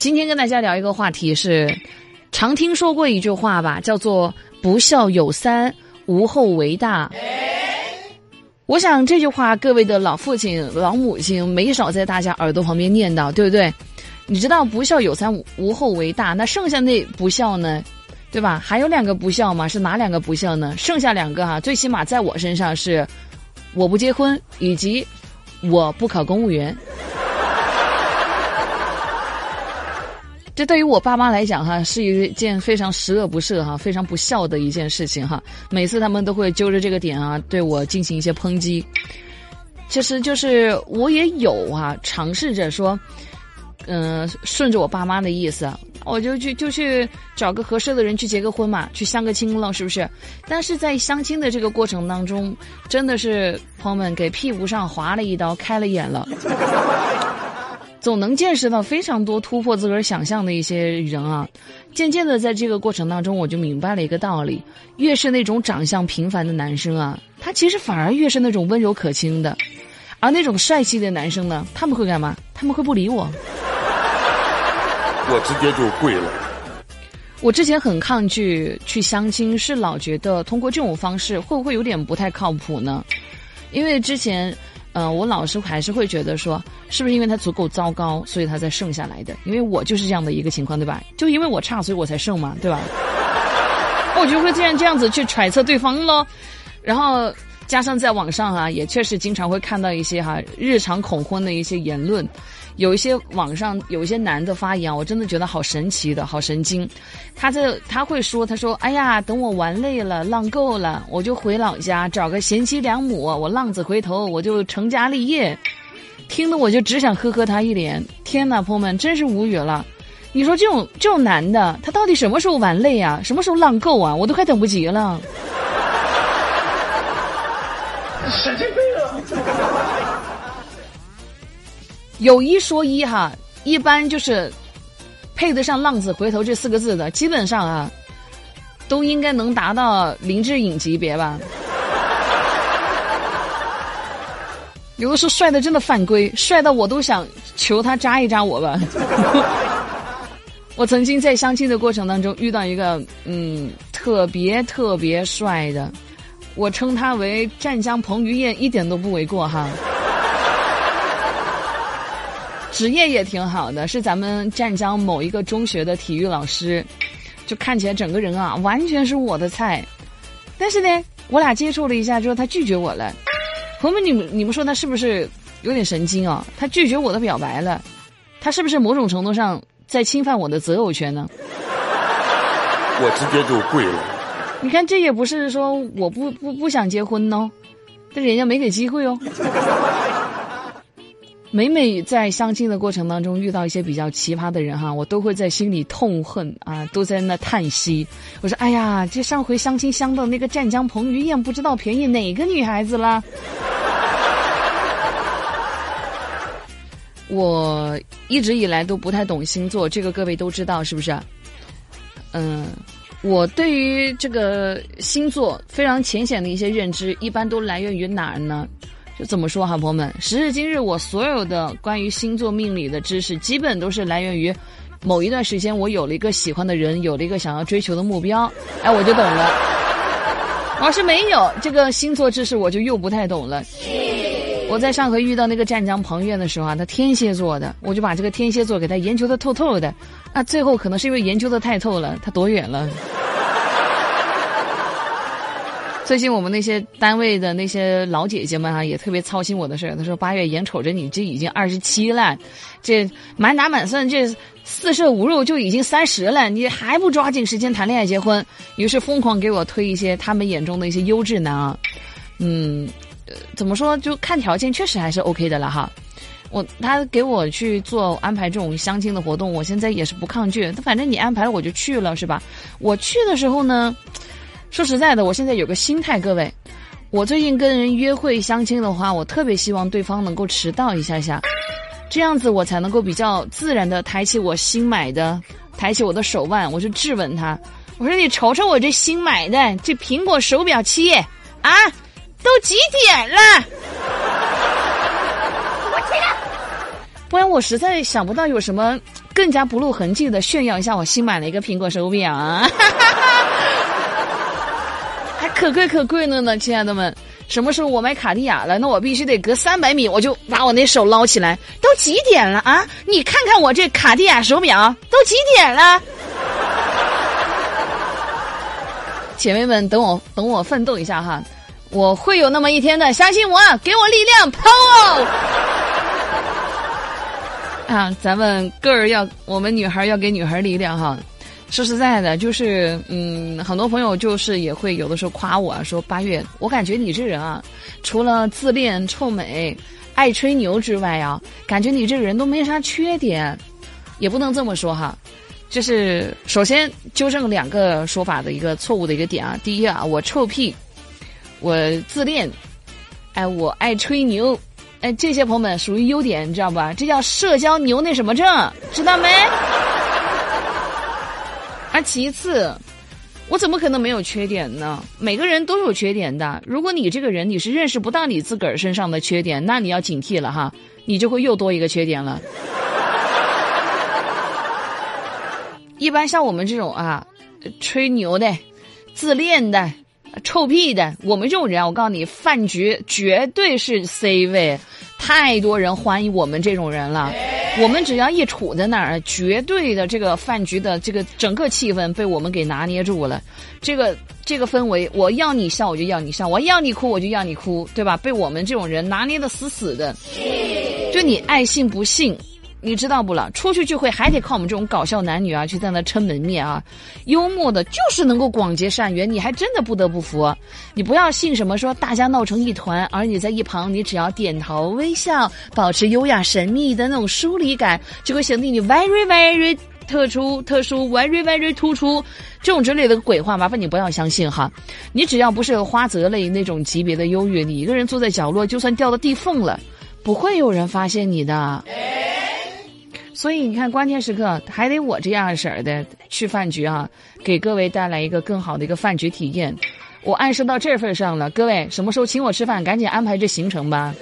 今天跟大家聊一个话题是，常听说过一句话吧，叫做“不孝有三，无后为大”。我想这句话，各位的老父亲、老母亲没少在大家耳朵旁边念叨，对不对？你知道“不孝有三，无后为大”，那剩下那不孝呢？对吧？还有两个不孝嘛？是哪两个不孝呢？剩下两个哈，最起码在我身上是，我不结婚，以及我不考公务员。这对于我爸妈来讲，哈，是一件非常十恶不赦、哈，非常不孝的一件事情，哈。每次他们都会揪着这个点啊，对我进行一些抨击。其实就是我也有啊，尝试着说，嗯，顺着我爸妈的意思，我就去就去找个合适的人去结个婚嘛，去相个亲了，是不是？但是在相亲的这个过程当中，真的是朋友们给屁股上划了一刀，开了眼了。总能见识到非常多突破自个儿想象的一些人啊，渐渐的在这个过程当中，我就明白了一个道理：越是那种长相平凡的男生啊，他其实反而越是那种温柔可亲的；而那种帅气的男生呢，他们会干嘛？他们会不理我。我直接就跪了。我之前很抗拒去相亲，是老觉得通过这种方式会不会有点不太靠谱呢？因为之前。嗯，我老是还是会觉得说，是不是因为他足够糟糕，所以他才剩下来的？因为我就是这样的一个情况，对吧？就因为我差，所以我才剩嘛，对吧？我就会这样这样子去揣测对方喽，然后加上在网上啊，也确实经常会看到一些哈日常恐婚的一些言论。有一些网上有一些男的发言，我真的觉得好神奇的，好神经。他在他会说，他说：“哎呀，等我玩累了，浪够了，我就回老家找个贤妻良母，我浪子回头，我就成家立业。”听得我就只想呵呵他一脸。天哪，朋友们，真是无语了。你说这种这种男的，他到底什么时候玩累啊？什么时候浪够啊？我都快等不及了。神经病啊！有一说一哈，一般就是配得上“浪子回头”这四个字的，基本上啊，都应该能达到林志颖级别吧。有的时候帅的真的犯规，帅到我都想求他扎一扎我吧。我曾经在相亲的过程当中遇到一个嗯特别特别帅的，我称他为湛江彭于晏，一点都不为过哈。职业也挺好的，是咱们湛江某一个中学的体育老师，就看起来整个人啊，完全是我的菜。但是呢，我俩接触了一下之后，他拒绝我了。朋友们，你们你们说他是不是有点神经啊？他拒绝我的表白了，他是不是某种程度上在侵犯我的择偶权呢？我直接就跪了。你看，这也不是说我不不不想结婚哦，但人家没给机会哦。每每在相亲的过程当中遇到一些比较奇葩的人哈，我都会在心里痛恨啊，都在那叹息。我说：“哎呀，这上回相亲相到那个湛江彭于晏，不知道便宜哪个女孩子了。”我一直以来都不太懂星座，这个各位都知道是不是？嗯，我对于这个星座非常浅显的一些认知，一般都来源于哪儿呢？就怎么说哈，朋友们，时至今日，我所有的关于星座命理的知识，基本都是来源于某一段时间，我有了一个喜欢的人，有了一个想要追求的目标，哎，我就懂了。要是没有这个星座知识，我就又不太懂了。我在上回遇到那个湛江彭于晏的时候啊，他天蝎座的，我就把这个天蝎座给他研究的透透的。啊，最后可能是因为研究的太透了，他躲远了。最近我们那些单位的那些老姐姐们啊，也特别操心我的事儿。她说：“八月眼瞅着你这已经二十七了，这满打满算这四舍五入就已经三十了，你还不抓紧时间谈恋爱结婚？”于是疯狂给我推一些他们眼中的一些优质男啊。嗯，怎么说？就看条件确实还是 OK 的了哈。我他给我去做安排这种相亲的活动，我现在也是不抗拒。反正你安排了我就去了，是吧？我去的时候呢。说实在的，我现在有个心态，各位，我最近跟人约会相亲的话，我特别希望对方能够迟到一下下，这样子我才能够比较自然的抬起我新买的，抬起我的手腕，我就质问他，我说你瞅瞅我这新买的这苹果手表七啊，都几点了？我天！不然我实在想不到有什么。更加不露痕迹的炫耀一下我新买了一个苹果手表啊，还可贵可贵了呢，亲爱的们。什么时候我买卡地亚了？那我必须得隔三百米，我就把我那手捞起来。都几点了啊？你看看我这卡地亚手表，都几点了？姐妹们，等我等我奋斗一下哈，我会有那么一天的，相信我，给我力量，power！啊，咱们个儿要，我们女孩要给女孩力量哈。说实在的，就是嗯，很多朋友就是也会有的时候夸我说八月，我感觉你这人啊，除了自恋、臭美、爱吹牛之外啊，感觉你这个人都没啥缺点，也不能这么说哈。就是首先纠正两个说法的一个错误的一个点啊，第一啊，我臭屁，我自恋，哎，我爱吹牛，哎，这些朋友们属于优点，你知道吧？这叫社交牛那什么症，知道没？而其次，我怎么可能没有缺点呢？每个人都有缺点的。如果你这个人你是认识不到你自个儿身上的缺点，那你要警惕了哈，你就会又多一个缺点了。一般像我们这种啊，吹牛的、自恋的、臭屁的，我们这种人，我告诉你，饭局绝对是 C 位，太多人欢迎我们这种人了。我们只要一处在那儿，绝对的这个饭局的这个整个气氛被我们给拿捏住了。这个这个氛围，我要你笑我就要你笑，我要你哭我就要你哭，对吧？被我们这种人拿捏的死死的。就你爱信不信。你知道不了，出去聚会还得靠我们这种搞笑男女啊，去在那撑门面啊，幽默的，就是能够广结善缘。你还真的不得不服，你不要信什么说大家闹成一团，而你在一旁，你只要点头微笑，保持优雅神秘的那种疏离感，就会显得你 very very 特殊特殊 very very 突出，这种之类的鬼话，麻烦你不要相信哈。你只要不是花泽类那种级别的优越，你一个人坐在角落，就算掉到地缝了，不会有人发现你的。所以你看，关键时刻还得我这样式儿的去饭局啊，给各位带来一个更好的一个饭局体验。我暗示到这份上了，各位什么时候请我吃饭，赶紧安排这行程吧。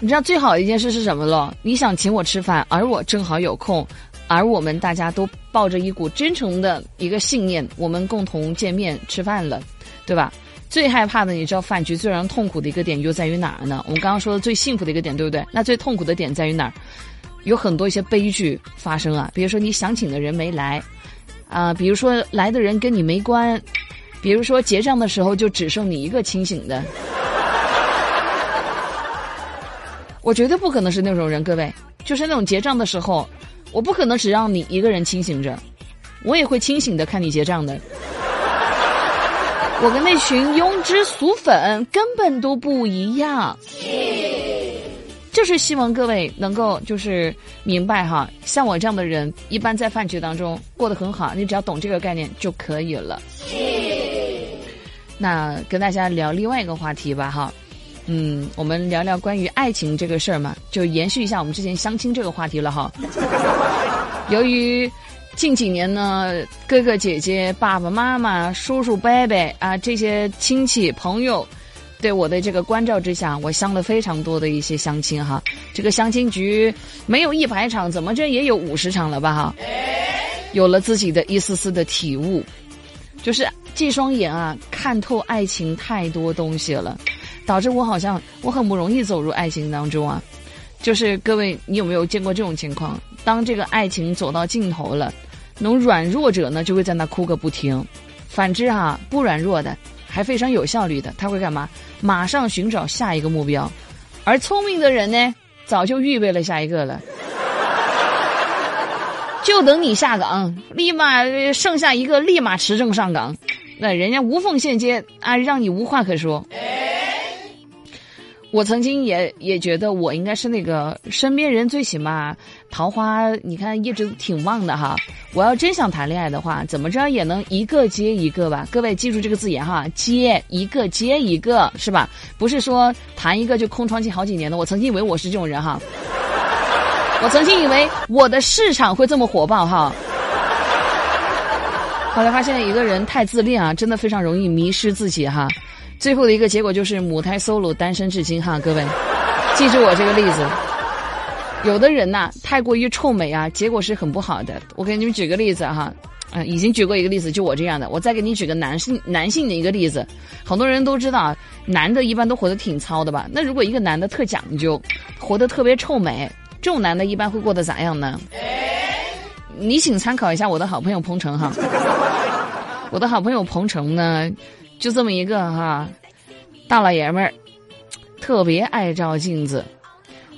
你知道最好的一件事是什么了？你想请我吃饭，而我正好有空，而我们大家都抱着一股真诚的一个信念，我们共同见面吃饭了，对吧？最害怕的，你知道饭局最让人痛苦的一个点又在于哪儿呢？我们刚刚说的最幸福的一个点，对不对？那最痛苦的点在于哪儿？有很多一些悲剧发生啊，比如说你想请的人没来，啊，比如说来的人跟你没关，比如说结账的时候就只剩你一个清醒的。我绝对不可能是那种人，各位，就是那种结账的时候，我不可能只让你一个人清醒着，我也会清醒的看你结账的。我跟那群庸脂俗粉根本都不一样，就是希望各位能够就是明白哈，像我这样的人，一般在饭局当中过得很好，你只要懂这个概念就可以了。那跟大家聊另外一个话题吧哈，嗯，我们聊聊关于爱情这个事儿嘛，就延续一下我们之前相亲这个话题了哈。由于近几年呢，哥哥姐姐、爸爸妈妈、叔叔伯伯啊，这些亲戚朋友，对我的这个关照之下，我相了非常多的一些相亲哈。这个相亲局没有一百场，怎么着也有五十场了吧哈。有了自己的一丝丝的体悟，就是这双眼啊，看透爱情太多东西了，导致我好像我很不容易走入爱情当中啊。就是各位，你有没有见过这种情况？当这个爱情走到尽头了。那种软弱者呢，就会在那哭个不停；反之哈，不软弱的，还非常有效率的，他会干嘛？马上寻找下一个目标。而聪明的人呢，早就预备了下一个了，就等你下岗，立马剩下一个，立马持证上岗，那人家无缝衔接啊，让你无话可说。我曾经也也觉得我应该是那个身边人最起码桃花，你看一直挺旺的哈。我要真想谈恋爱的话，怎么着也能一个接一个吧。各位记住这个字眼哈，接一个接一个是吧？不是说谈一个就空窗期好几年的。我曾经以为我是这种人哈，我曾经以为我的市场会这么火爆哈。后来发现一个人太自恋啊，真的非常容易迷失自己哈。最后的一个结果就是母胎 solo 单身至今哈，各位，记住我这个例子。有的人呐、太过于臭美啊，结果是很不好的。我给你们举个例子哈，嗯、已经举过一个例子，就我这样的。我再给你举个男性男性的一个例子，很多人都知道，男的一般都活得挺糙的吧？那如果一个男的特讲究，活得特别臭美，这种男的一般会过得咋样呢？你请参考一下我的好朋友彭程哈。我的好朋友彭程呢，就这么一个哈，大老爷们儿，特别爱照镜子。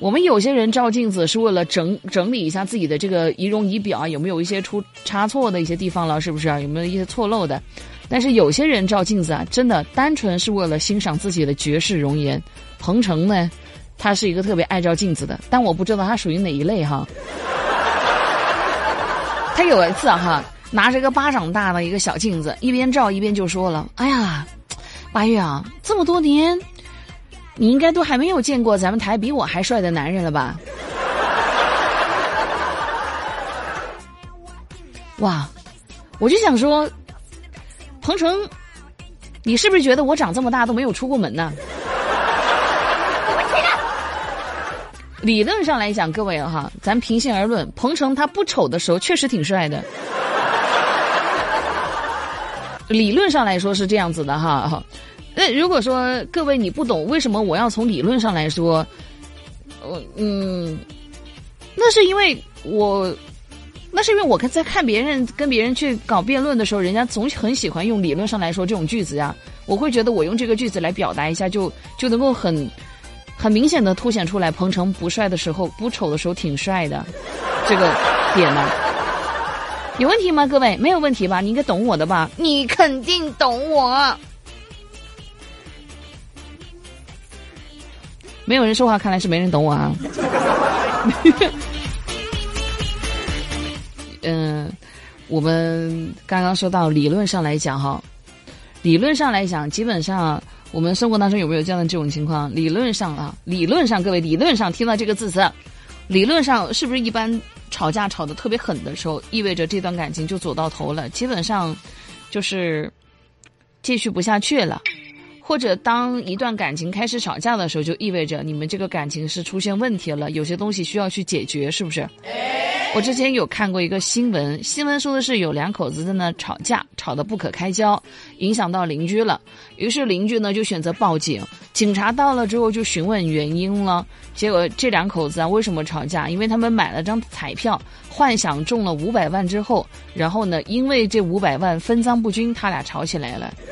我们有些人照镜子是为了整整理一下自己的这个仪容仪表啊，有没有一些出差错的一些地方了，是不是啊？有没有一些错漏的？但是有些人照镜子啊，真的单纯是为了欣赏自己的绝世容颜。彭程呢，他是一个特别爱照镜子的，但我不知道他属于哪一类哈。他有一次哈，拿着一个巴掌大的一个小镜子，一边照一边就说了：“哎呀，八月啊，这么多年，你应该都还没有见过咱们台比我还帅的男人了吧？” 哇，我就想说，彭程，你是不是觉得我长这么大都没有出过门呢？理论上来讲，各位哈，咱平心而论，彭程他不丑的时候确实挺帅的。理论上来说是这样子的哈。那如果说各位你不懂为什么我要从理论上来说，我嗯，那是因为我，那是因为我在看别人跟别人去搞辩论的时候，人家总很喜欢用理论上来说这种句子呀。我会觉得我用这个句子来表达一下，就就能够很。很明显的凸显出来，彭程不帅的时候、不丑的时候挺帅的，这个点呢，有问题吗？各位没有问题吧？你应该懂我的吧？你肯定懂我。没有人说话，看来是没人懂我啊。嗯，我们刚刚说到理论上来讲哈，理论上来讲，基本上。我们生活当中有没有这样的这种情况？理论上啊，理论上，各位理论上听到这个字词，理论上是不是一般吵架吵得特别狠的时候，意味着这段感情就走到头了，基本上就是继续不下去了，或者当一段感情开始吵架的时候，就意味着你们这个感情是出现问题了，有些东西需要去解决，是不是？我之前有看过一个新闻，新闻说的是有两口子在那吵架，吵得不可开交，影响到邻居了。于是邻居呢就选择报警，警察到了之后就询问原因了。结果这两口子啊为什么吵架？因为他们买了张彩票，幻想中了五百万之后，然后呢因为这五百万分赃不均，他俩吵起来了。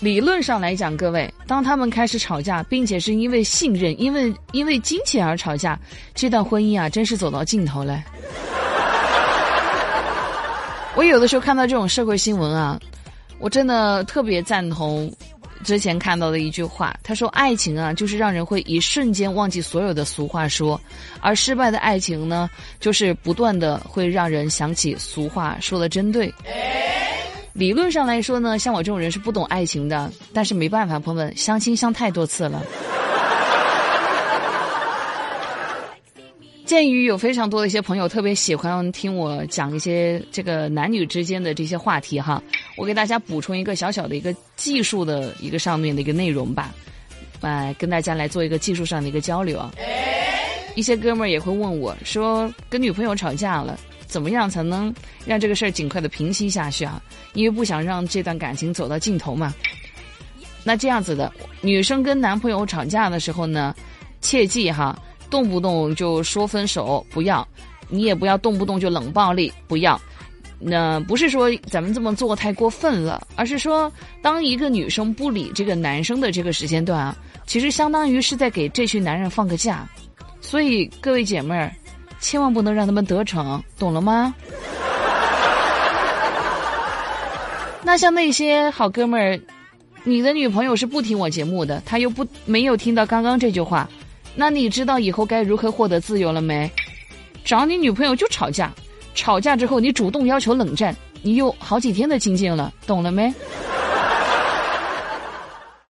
理论上来讲，各位，当他们开始吵架，并且是因为信任、因为因为金钱而吵架，这段婚姻啊，真是走到尽头了。我有的时候看到这种社会新闻啊，我真的特别赞同之前看到的一句话，他说：“爱情啊，就是让人会一瞬间忘记所有的俗话说，而失败的爱情呢，就是不断的会让人想起俗话说的真对。”理论上来说呢，像我这种人是不懂爱情的，但是没办法，朋友们，相亲相太多次了。鉴于有非常多的一些朋友特别喜欢听我讲一些这个男女之间的这些话题哈，我给大家补充一个小小的一个技术的一个上面的一个内容吧，来跟大家来做一个技术上的一个交流啊。一些哥们儿也会问我说，跟女朋友吵架了。怎么样才能让这个事儿尽快的平息下去啊？因为不想让这段感情走到尽头嘛。那这样子的，女生跟男朋友吵架的时候呢，切记哈，动不动就说分手不要，你也不要动不动就冷暴力不要。那不是说咱们这么做太过分了，而是说，当一个女生不理这个男生的这个时间段啊，其实相当于是在给这群男人放个假。所以各位姐妹儿。千万不能让他们得逞，懂了吗？那像那些好哥们儿，你的女朋友是不听我节目的，她又不没有听到刚刚这句话，那你知道以后该如何获得自由了没？找你女朋友就吵架，吵架之后你主动要求冷战，你有好几天的清静了，懂了没？